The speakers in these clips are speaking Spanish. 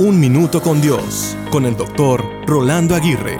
Un Minuto con Dios, con el doctor Rolando Aguirre.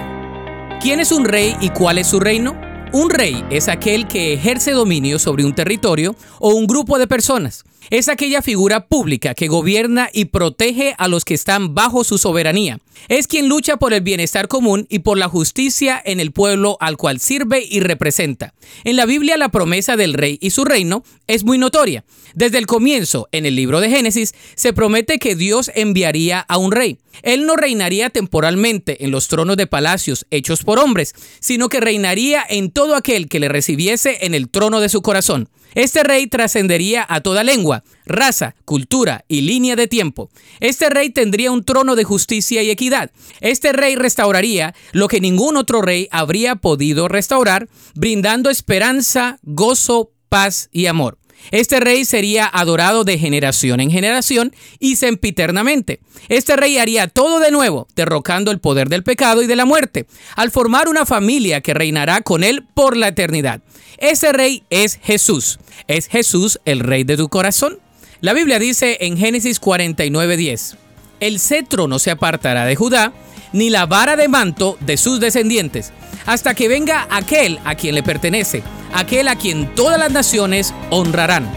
¿Quién es un rey y cuál es su reino? Un rey es aquel que ejerce dominio sobre un territorio o un grupo de personas. Es aquella figura pública que gobierna y protege a los que están bajo su soberanía. Es quien lucha por el bienestar común y por la justicia en el pueblo al cual sirve y representa. En la Biblia la promesa del rey y su reino es muy notoria. Desde el comienzo, en el libro de Génesis, se promete que Dios enviaría a un rey. Él no reinaría temporalmente en los tronos de palacios hechos por hombres, sino que reinaría en todo aquel que le recibiese en el trono de su corazón. Este rey trascendería a toda lengua, raza, cultura y línea de tiempo. Este rey tendría un trono de justicia y equidad. Este rey restauraría lo que ningún otro rey habría podido restaurar, brindando esperanza, gozo, paz y amor. Este rey sería adorado de generación en generación y sempiternamente. Este rey haría todo de nuevo, derrocando el poder del pecado y de la muerte, al formar una familia que reinará con él por la eternidad. Ese rey es Jesús. ¿Es Jesús el rey de tu corazón? La Biblia dice en Génesis 49:10, el cetro no se apartará de Judá, ni la vara de manto de sus descendientes, hasta que venga aquel a quien le pertenece, aquel a quien todas las naciones honrarán.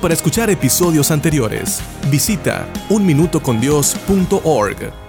Para escuchar episodios anteriores, visita unminutocondios.org.